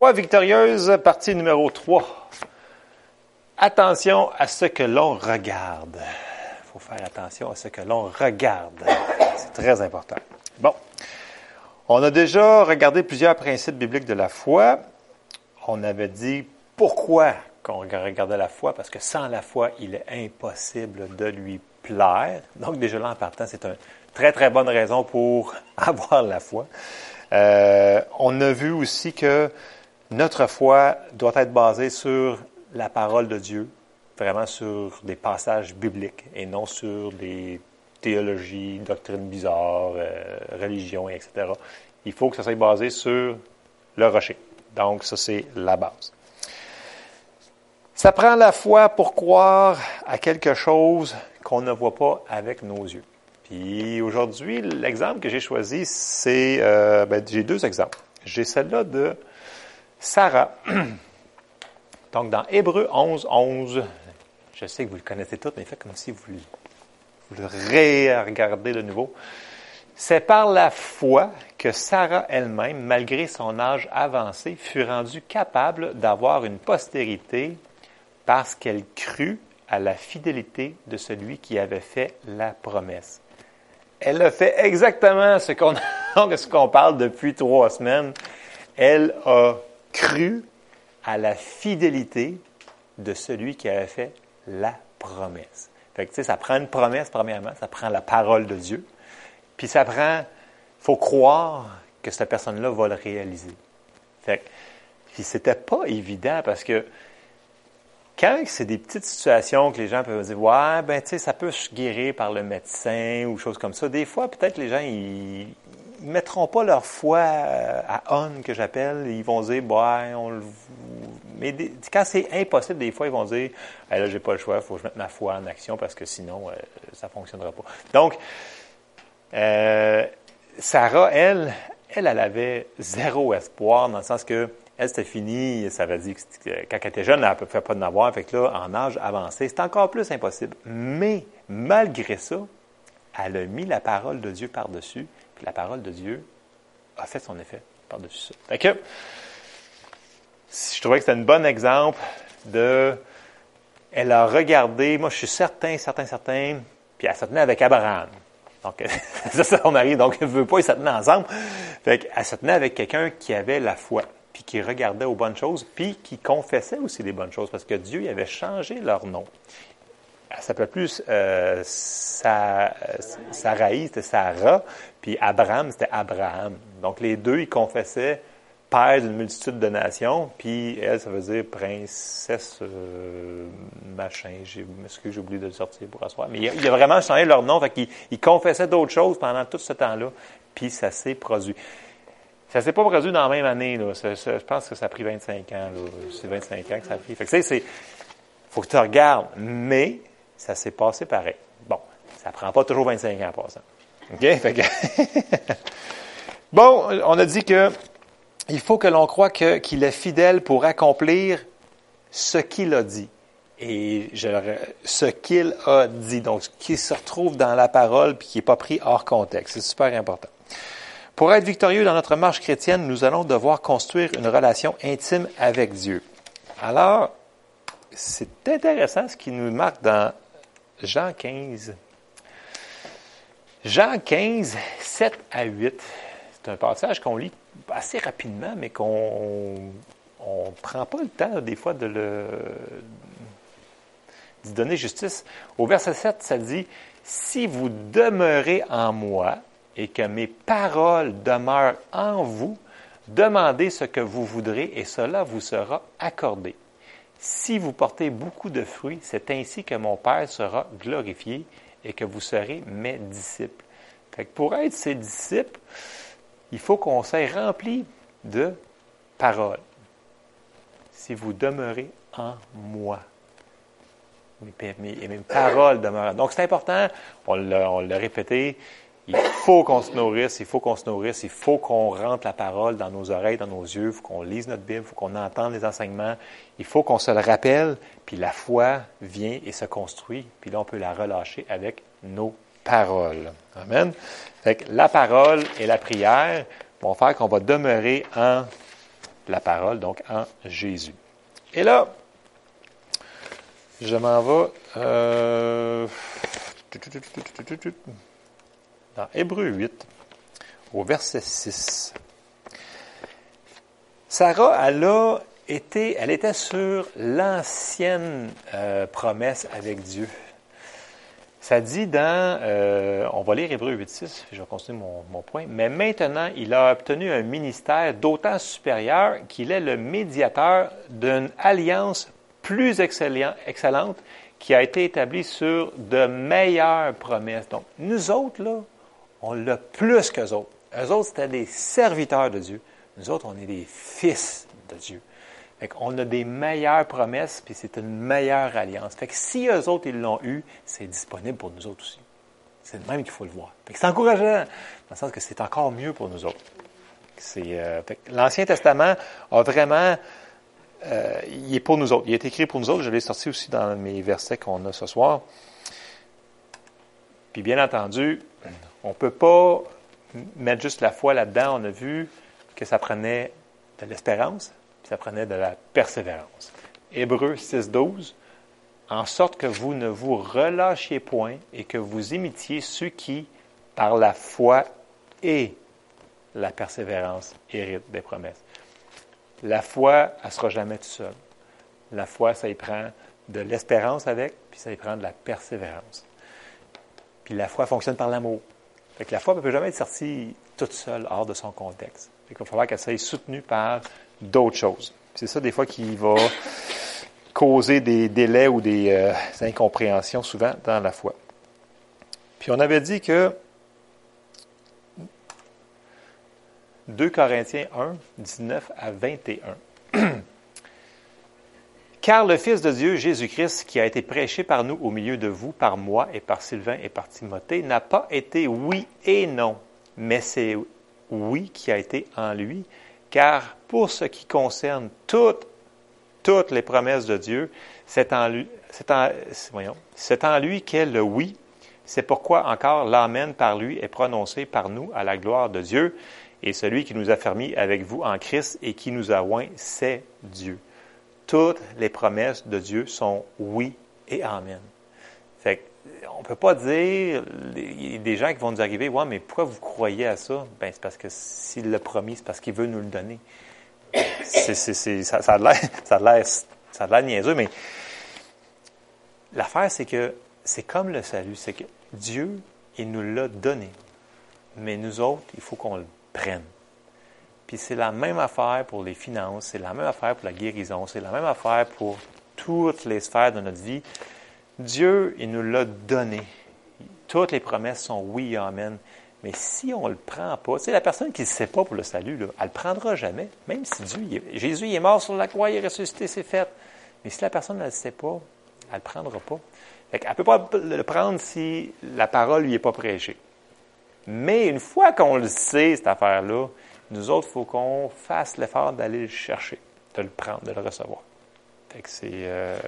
Foi victorieuse, partie numéro 3. Attention à ce que l'on regarde. Il faut faire attention à ce que l'on regarde. C'est très important. Bon. On a déjà regardé plusieurs principes bibliques de la foi. On avait dit pourquoi qu'on regardait la foi, parce que sans la foi, il est impossible de lui plaire. Donc déjà là, en partant, c'est une très, très bonne raison pour avoir la foi. Euh, on a vu aussi que notre foi doit être basée sur la parole de Dieu, vraiment sur des passages bibliques et non sur des théologies, doctrines bizarres, euh, religions, etc. Il faut que ça soit basé sur le rocher. Donc, ça, c'est la base. Ça prend la foi pour croire à quelque chose qu'on ne voit pas avec nos yeux. Puis aujourd'hui, l'exemple que j'ai choisi, c'est, euh, ben, j'ai deux exemples. J'ai celle-là de Sarah. Donc, dans Hébreu 11, 11, je sais que vous le connaissez tous, mais faites comme si vous, vous le regardez de nouveau. C'est par la foi que Sarah elle-même, malgré son âge avancé, fut rendue capable d'avoir une postérité parce qu'elle crut à la fidélité de celui qui avait fait la promesse. Elle a fait exactement ce qu'on ce qu'on parle depuis trois semaines. Elle a cru à la fidélité de celui qui avait fait la promesse. Fait que, tu sais, ça prend une promesse, premièrement, ça prend la parole de Dieu, puis ça prend, faut croire que cette personne-là va le réaliser. Fait que, puis c'était pas évident parce que quand c'est des petites situations que les gens peuvent dire, ouais, ben, tu sais, ça peut se guérir par le médecin ou choses comme ça. Des fois, peut-être les gens, ils, ne mettront pas leur foi euh, à on, que j'appelle. Ils vont dire, bah, on le... Mais quand c'est impossible, des fois, ils vont dire, hey, là, j'ai pas le choix, il faut que je mette ma foi en action parce que sinon, euh, ça fonctionnera pas. Donc, euh, Sarah, elle, elle, elle avait zéro espoir dans le sens que elle, c'était fini, ça veut dire que quand elle était jeune, elle ne pouvait pas en avoir. Fait que là, en âge avancé, c'est encore plus impossible. Mais, malgré ça, elle a mis la parole de Dieu par-dessus la parole de Dieu a fait son effet par-dessus ça. Fait que, je trouvais que c'était un bon exemple de. Elle a regardé, moi je suis certain, certain, certain, puis elle se tenait avec Abraham. Donc, ça, c'est son mari, donc elle ne veut pas, ils se tenaient ensemble. Fait qu'elle se tenait avec quelqu'un qui avait la foi, puis qui regardait aux bonnes choses, puis qui confessait aussi les bonnes choses, parce que Dieu avait changé leur nom elle s'appelait plus euh, Sarai, c'était Sarah, puis Abraham, c'était Abraham. Donc les deux, ils confessaient père d'une multitude de nations, puis elle, ça veut dire princesse euh, machin. J'ai, que j'ai oublié de le sortir pour asseoir. Mais il a, vraiment changé leur nom, fait qu'ils ils confessaient d'autres choses pendant tout ce temps-là, puis ça s'est produit. Ça s'est pas produit dans la même année, là. je pense que ça a pris 25 ans, C'est 25 ans que ça a pris. Fait que, c'est, faut que tu regardes. Mais, ça s'est passé pareil. Bon, ça prend pas toujours 25 ans en passant. OK? bon, on a dit que il faut que l'on croit qu'il est fidèle pour accomplir ce qu'il a dit. Et ce qu'il a dit, donc qui se retrouve dans la parole puis qui n'est pas pris hors contexte. C'est super important. Pour être victorieux dans notre marche chrétienne, nous allons devoir construire une relation intime avec Dieu. Alors, c'est intéressant ce qui nous marque dans Jean 15. Jean 15, 7 à 8. C'est un passage qu'on lit assez rapidement, mais qu'on ne prend pas le temps, des fois, de le d'y donner justice. Au verset 7, ça dit Si vous demeurez en moi et que mes paroles demeurent en vous, demandez ce que vous voudrez et cela vous sera accordé. Si vous portez beaucoup de fruits, c'est ainsi que mon Père sera glorifié et que vous serez mes disciples. Fait pour être ses disciples, il faut qu'on soit rempli de paroles. Si vous demeurez en moi. Et mes paroles demeurent. Donc c'est important, on l'a répété, il faut qu'on se nourrisse, il faut qu'on se nourrisse, il faut qu'on rentre la parole dans nos oreilles, dans nos yeux, il faut qu'on lise notre Bible, il faut qu'on entende les enseignements, il faut qu'on se le rappelle, puis la foi vient et se construit, puis là on peut la relâcher avec nos paroles. Amen. Fait que la parole et la prière vont faire qu'on va demeurer en la parole, donc en Jésus. Et là, je m'en vais euh, dans Hébreu 8, au verset 6. Sarah, elle a été, elle était sur l'ancienne euh, promesse avec Dieu. Ça dit dans, euh, on va lire Hébreu 8.6, je vais continuer mon, mon, point, mais maintenant il a obtenu un ministère d'autant supérieur qu'il est le médiateur d'une alliance plus excellente qui a été établie sur de meilleures promesses. Donc, nous autres, là, on l'a plus qu'eux autres. Eux autres, c'était des serviteurs de Dieu. Nous autres, on est des fils de Dieu. Fait on a des meilleures promesses, puis c'est une meilleure alliance. Fait que si eux autres, ils l'ont eu, c'est disponible pour nous autres aussi. C'est même qu'il faut le voir. c'est encourageant, dans le sens que c'est encore mieux pour nous autres. Euh, L'Ancien Testament a vraiment... Euh, il est pour nous autres. Il est écrit pour nous autres. Je l'ai sorti aussi dans mes versets qu'on a ce soir. Puis bien entendu, on ne peut pas mettre juste la foi là-dedans. On a vu que ça prenait de l'espérance, ça prenait de la persévérance. Hébreu 6.12, en sorte que vous ne vous relâchiez point et que vous imitiez ceux qui, par la foi et la persévérance, héritent des promesses. La foi, elle ne sera jamais toute seule. La foi, ça y prend de l'espérance avec, puis ça y prend de la persévérance. Puis la foi fonctionne par l'amour. Fait la foi ne peut jamais être sortie toute seule hors de son contexte. Il va falloir qu'elle soit soutenue par d'autres choses. C'est ça, des fois, qui va causer des délais ou des, euh, incompréhensions souvent dans la foi. Puis on avait dit que 2 Corinthiens 1, 19 à 21. Car le Fils de Dieu, Jésus-Christ, qui a été prêché par nous au milieu de vous, par moi et par Sylvain et par Timothée, n'a pas été oui et non, mais c'est oui qui a été en lui, car pour ce qui concerne toutes, toutes les promesses de Dieu, c'est en lui, c'est en, lui qu'est le oui. C'est pourquoi encore l'Amen par lui est prononcé par nous à la gloire de Dieu. Et celui qui nous a fermis avec vous en Christ et qui nous a oint, c'est Dieu. Toutes les promesses de Dieu sont oui et Amen. Fait on ne peut pas dire, il y a des gens qui vont nous arriver, ouais, mais pourquoi vous croyez à ça? Ben, c'est parce que s'il l'a promis, c'est parce qu'il veut nous le donner. Ça, ça, ça a ça a l'air niaiseux, mais l'affaire, c'est que c'est comme le salut, c'est que Dieu, il nous l'a donné. Mais nous autres, il faut qu'on le prenne. Puis c'est la même affaire pour les finances, c'est la même affaire pour la guérison, c'est la même affaire pour toutes les sphères de notre vie. Dieu, il nous l'a donné. Toutes les promesses sont oui, amen. Mais si on ne le prend pas, tu la personne qui ne sait pas pour le salut, elle ne le prendra jamais. Même si Dieu, Jésus est mort sur la croix, il est ressuscité, c'est fait. Mais si la personne ne le sait pas, elle ne le prendra pas. elle ne peut pas le prendre si la parole lui est pas prêchée. Mais une fois qu'on le sait, cette affaire-là, nous autres, il faut qu'on fasse l'effort d'aller le chercher, de le prendre, de le recevoir. c'est, euh,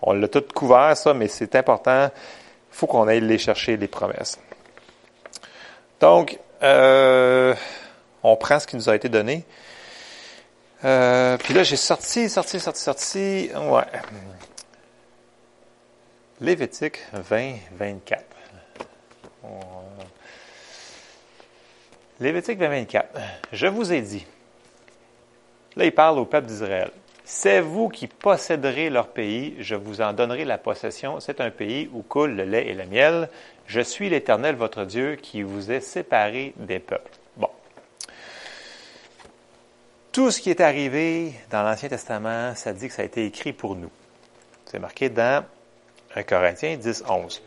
on l'a tout couvert, ça, mais c'est important. Il faut qu'on aille les chercher, les promesses. Donc, euh, on prend ce qui nous a été donné. Euh, puis là, j'ai sorti, sorti, sorti, sorti. Ouais. Lévitique 20, 24. Lévitique 20, 24. Je vous ai dit. Là, il parle au peuple d'Israël. C'est vous qui posséderez leur pays, je vous en donnerai la possession. C'est un pays où coule le lait et le miel. Je suis l'Éternel, votre Dieu, qui vous est séparé des peuples. Bon. Tout ce qui est arrivé dans l'Ancien Testament, ça dit que ça a été écrit pour nous. C'est marqué dans 1 Corinthiens 10, 11.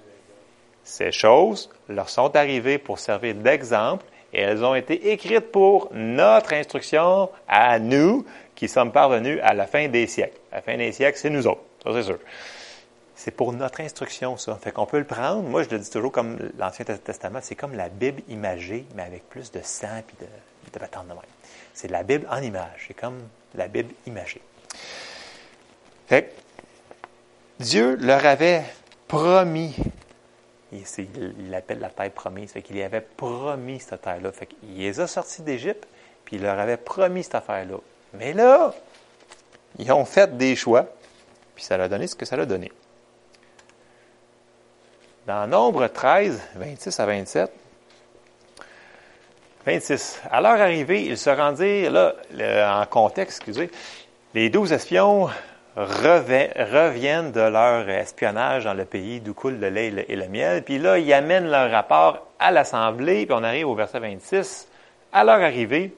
Ces choses leur sont arrivées pour servir d'exemple elles ont été écrites pour notre instruction à nous qui sommes parvenus à la fin des siècles. La fin des siècles, c'est nous autres, ça c'est sûr. C'est pour notre instruction, ça. Fait qu'on peut le prendre. Moi, je le dis toujours comme l'Ancien Testament, c'est comme la Bible imagée, mais avec plus de sang et de, de de même. C'est la Bible en image. C'est comme la Bible imagée. Dieu leur avait promis il l'appelle la terre promise. Fait qu'il avait promis cette terre-là. Fait qu'il les a sortis d'Égypte, puis il leur avait promis cette affaire-là. Mais là, ils ont fait des choix, puis ça a donné ce que ça a donné. Dans Nombre 13, 26 à 27, 26. À leur arrivée, ils se rendirent, là, en contexte, excusez, les douze espions reviennent de leur espionnage dans le pays d'où coule le lait et le miel. Puis là, ils amènent leur rapport à l'Assemblée, puis on arrive au verset 26. À leur arrivée,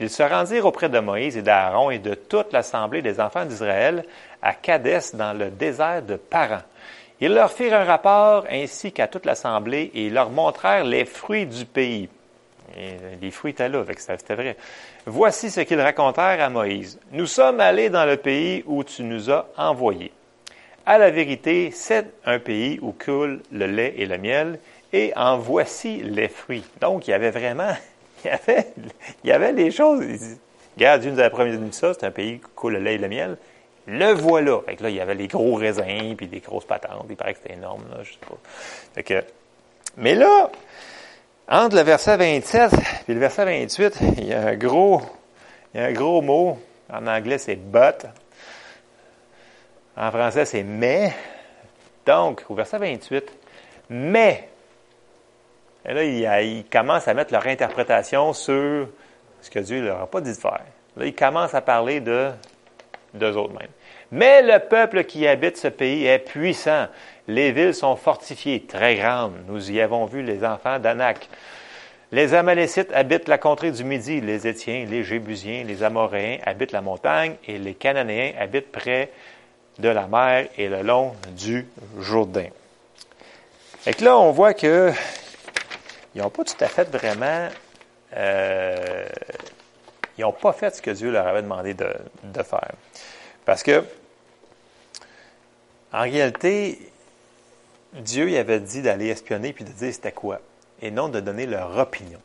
ils se rendirent auprès de Moïse et d'Aaron et de toute l'Assemblée des enfants d'Israël à Kadès dans le désert de Paran. Ils leur firent un rapport ainsi qu'à toute l'Assemblée et leur montrèrent les fruits du pays. Les fruits étaient là, c'était vrai. Voici ce qu'ils racontèrent à Moïse. Nous sommes allés dans le pays où tu nous as envoyés. À la vérité, c'est un pays où coule le lait et le miel, et en voici les fruits. Donc, il y avait vraiment, il y avait, il y avait les choses. Regarde, Dieu nous avait promis ça, c'est un pays où coule le lait et le miel. Le voilà. Fait là, il y avait les gros raisins, puis des grosses patentes. Il paraît que c'était énorme, là, je sais pas. Que, mais là, entre le verset 27 et le verset 28, il y a un gros, il y a un gros mot. En anglais, c'est but. En français, c'est mais. Donc, au verset 28, mais. Et là, ils commencent à mettre leur interprétation sur ce que Dieu leur a pas dit de faire. Là, ils commencent à parler de d'eux autres mêmes. Mais le peuple qui habite ce pays est puissant. Les villes sont fortifiées, très grandes. Nous y avons vu les enfants d'Anak. Les Amalécites habitent la contrée du Midi, les Étiens, les Jébusiens, les Amoréens habitent la montagne et les Cananéens habitent près de la mer et le long du Jourdain. Et là, on voit que ils n'ont pas tout à fait vraiment, euh, ils n'ont pas fait ce que Dieu leur avait demandé de, de faire. Parce que, en réalité, Dieu y avait dit d'aller espionner puis de dire c'était quoi, et non de donner leur opinion.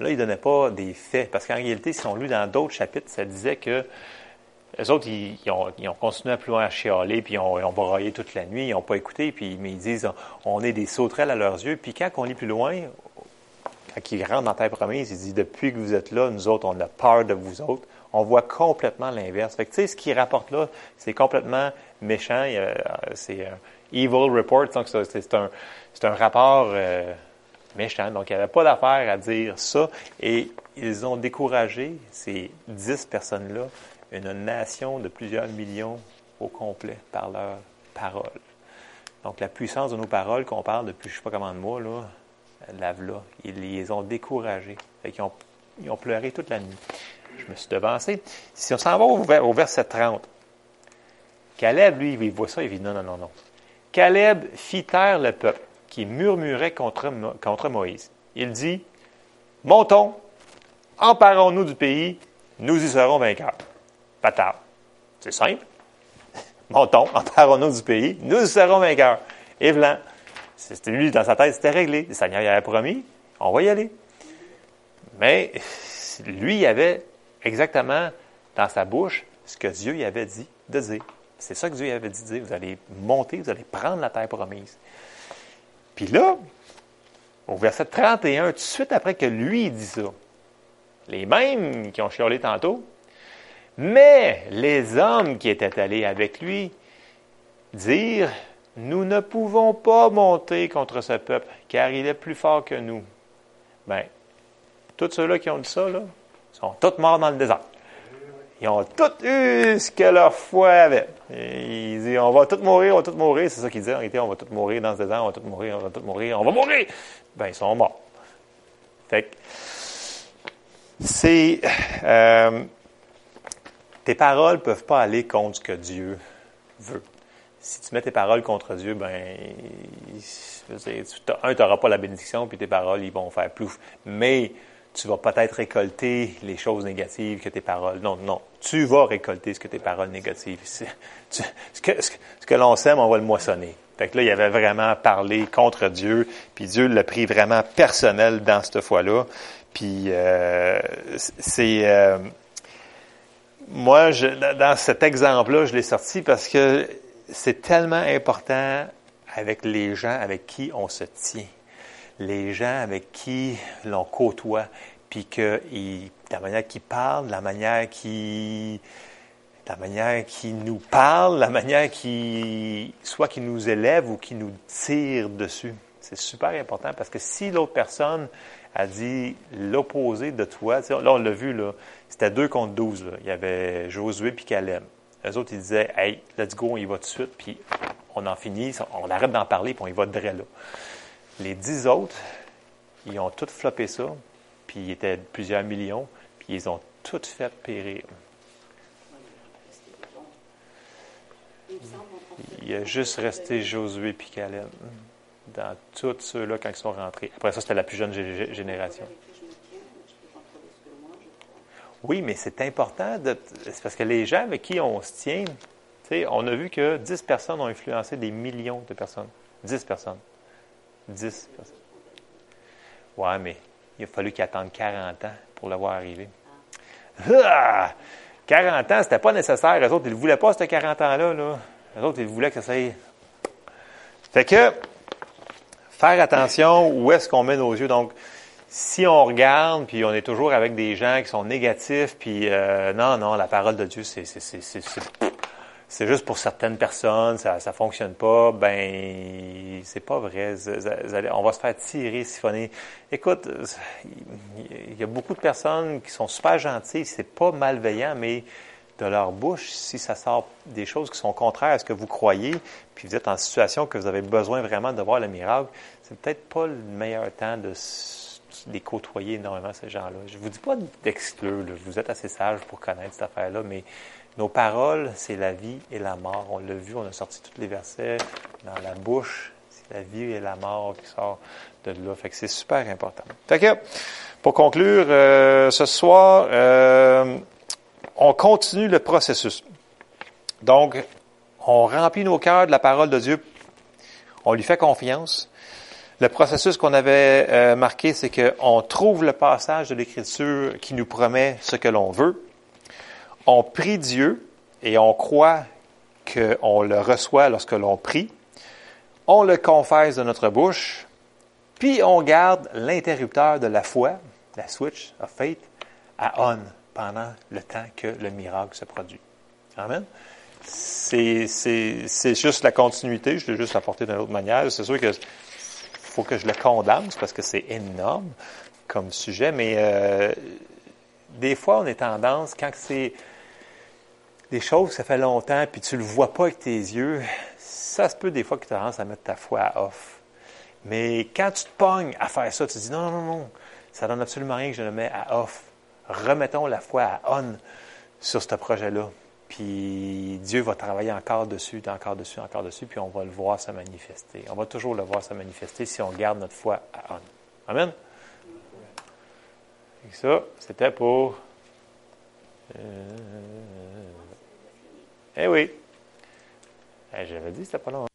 Là, il ne donnait pas des faits, parce qu'en réalité, si on lit dans d'autres chapitres, ça disait que les autres, ils, ont, continué à plus loin à chialer, puis ils ont, ils toute la nuit, ils n'ont pas écouté, puis mais ils disent on est des sauterelles à leurs yeux. Puis quand on lit plus loin, quand ils rentrent dans Terre promise, ils disent depuis que vous êtes là, nous autres, on a peur de vous autres. On voit complètement l'inverse. Fait que, tu sais, ce qu'ils rapportent là, c'est complètement méchant. C'est un evil report, donc c'est un, rapport euh, méchant. Donc, il n'y avait pas d'affaire à dire ça. Et ils ont découragé ces dix personnes-là, une nation de plusieurs millions au complet, par leurs paroles. Donc, la puissance de nos paroles qu'on parle depuis je ne sais pas comment de mois, là, lave-là. Ils les ont découragés. ils, ont, ils ont pleuré toute la nuit. Je me suis devancé. Si on s'en va au, verset 30, Caleb, lui, il voit ça, il dit non, non, non, non. Caleb fit taire le peuple qui murmurait contre, Moïse. Il dit Montons, emparons-nous du pays, nous y serons vainqueurs. Pas tard. C'est simple. Montons, emparons-nous du pays, nous y serons vainqueurs. Et voilà. C'était lui, dans sa tête, c'était réglé. Le Seigneur y avait promis, on va y aller. Mais lui, avait exactement dans sa bouche ce que Dieu y avait dit de dire. C'est ça que Dieu avait dit dire. Vous allez monter, vous allez prendre la terre promise. Puis là, au verset 31, tout de suite après que lui dit ça, les mêmes qui ont chialé tantôt, mais les hommes qui étaient allés avec lui dirent, nous ne pouvons pas monter contre ce peuple, car il est plus fort que nous. Bien, tous ceux-là qui ont dit ça, là, sont tous morts dans le désert. Ils ont tous eu ce que leur foi avait. ils disent, on va tous mourir, on va tous mourir. C'est ça qu'ils disent. En réalité, on va tous mourir dans ce désert, on va tous mourir, on va tous mourir, on va mourir. Ben, ils sont morts. Fait que, c'est, euh, tes paroles ne peuvent pas aller contre ce que Dieu veut. Si tu mets tes paroles contre Dieu, ben, un, tu n'auras pas la bénédiction, puis tes paroles, ils vont faire plouf. Mais, tu vas peut-être récolter les choses négatives que tes paroles. Non, non. Tu vas récolter ce que tes paroles négatives. ce que, l'on sème, on va le moissonner. Fait que là, il avait vraiment parlé contre Dieu, puis Dieu l'a pris vraiment personnel dans cette fois-là. Puis euh, c'est euh, moi, dans cet exemple-là, je l'ai sorti parce que c'est tellement important avec les gens avec qui on se tient les gens avec qui l'on côtoie, puis qu'ils la manière qu'il parle, la manière qui la manière qui nous parle, la manière qui soit qui nous élève ou qui nous tire dessus. C'est super important parce que si l'autre personne a dit l'opposé de toi, là on l'a vu, là, c'était deux contre douze. Il y avait Josué puis Caleb. Les autres, ils disaient Hey, let's go, on y va tout de suite, puis on en finit, on arrête d'en parler, puis on y va de là. Les dix autres, ils ont tous floppé ça, puis ils étaient plusieurs millions, puis ils ont tous fait périr. Il a juste resté Josué puis Caleb dans tous ceux-là quand ils sont rentrés. Après ça, c'était la plus jeune génération. Oui, mais c'est important. De, c'est parce que les gens avec qui on se tient, on a vu que 10 personnes ont influencé des millions de personnes. 10 personnes. 10 personnes. Ouais, mais il a fallu qu'ils attendent 40 ans pour l'avoir arrivé. Ah! 40 ans, c'était pas nécessaire. Les autres, ils ne voulaient pas, ce 40 ans-là. Là. Les autres, ils voulaient que ça y Fait que, faire attention où est-ce qu'on met nos yeux. Donc, si on regarde, puis on est toujours avec des gens qui sont négatifs, puis euh, non, non, la parole de Dieu, c'est, c'est, c'est, c'est juste pour certaines personnes, ça ne fonctionne pas, ben c'est pas vrai. On va se faire tirer, siphonner. Écoute, il y a beaucoup de personnes qui sont super gentilles, c'est pas malveillant, mais de leur bouche, si ça sort des choses qui sont contraires à ce que vous croyez, puis vous êtes en situation que vous avez besoin vraiment de voir le miracle, c'est peut-être pas le meilleur temps de les côtoyer énormément, ces gens-là. Je vous dis pas d'exclure, vous êtes assez sage pour connaître cette affaire-là, mais nos paroles, c'est la vie et la mort. On l'a vu, on a sorti tous les versets dans la bouche. C'est la vie et la mort qui sort de là. Fait que c'est super important. Fait que, pour conclure, euh, ce soir, euh, on continue le processus. Donc, on remplit nos cœurs de la parole de Dieu. On lui fait confiance. Le processus qu'on avait euh, marqué, c'est qu'on trouve le passage de l'Écriture qui nous promet ce que l'on veut on prie Dieu et on croit qu'on le reçoit lorsque l'on prie. On le confesse de notre bouche, puis on garde l'interrupteur de la foi, la switch of faith, à on pendant le temps que le miracle se produit. Amen. C'est, juste la continuité, je l'ai juste apporté d'une autre manière. C'est sûr que faut que je le condense parce que c'est énorme comme sujet, mais euh, des fois, on est tendance, quand c'est des choses que ça fait longtemps, puis tu le vois pas avec tes yeux, ça se peut des fois que tu as tendance à mettre ta foi à off. Mais quand tu te pognes à faire ça, tu te dis non, non, non, ça donne absolument rien que je le mets à off. Remettons la foi à on sur ce projet-là. Puis Dieu va travailler encore dessus, encore dessus, encore dessus, puis on va le voir se manifester. On va toujours le voir se manifester si on garde notre foi à on. Amen? Et ça, c'était pour... Euh, eh oui. Eh, J'avais dit, c'était pas long.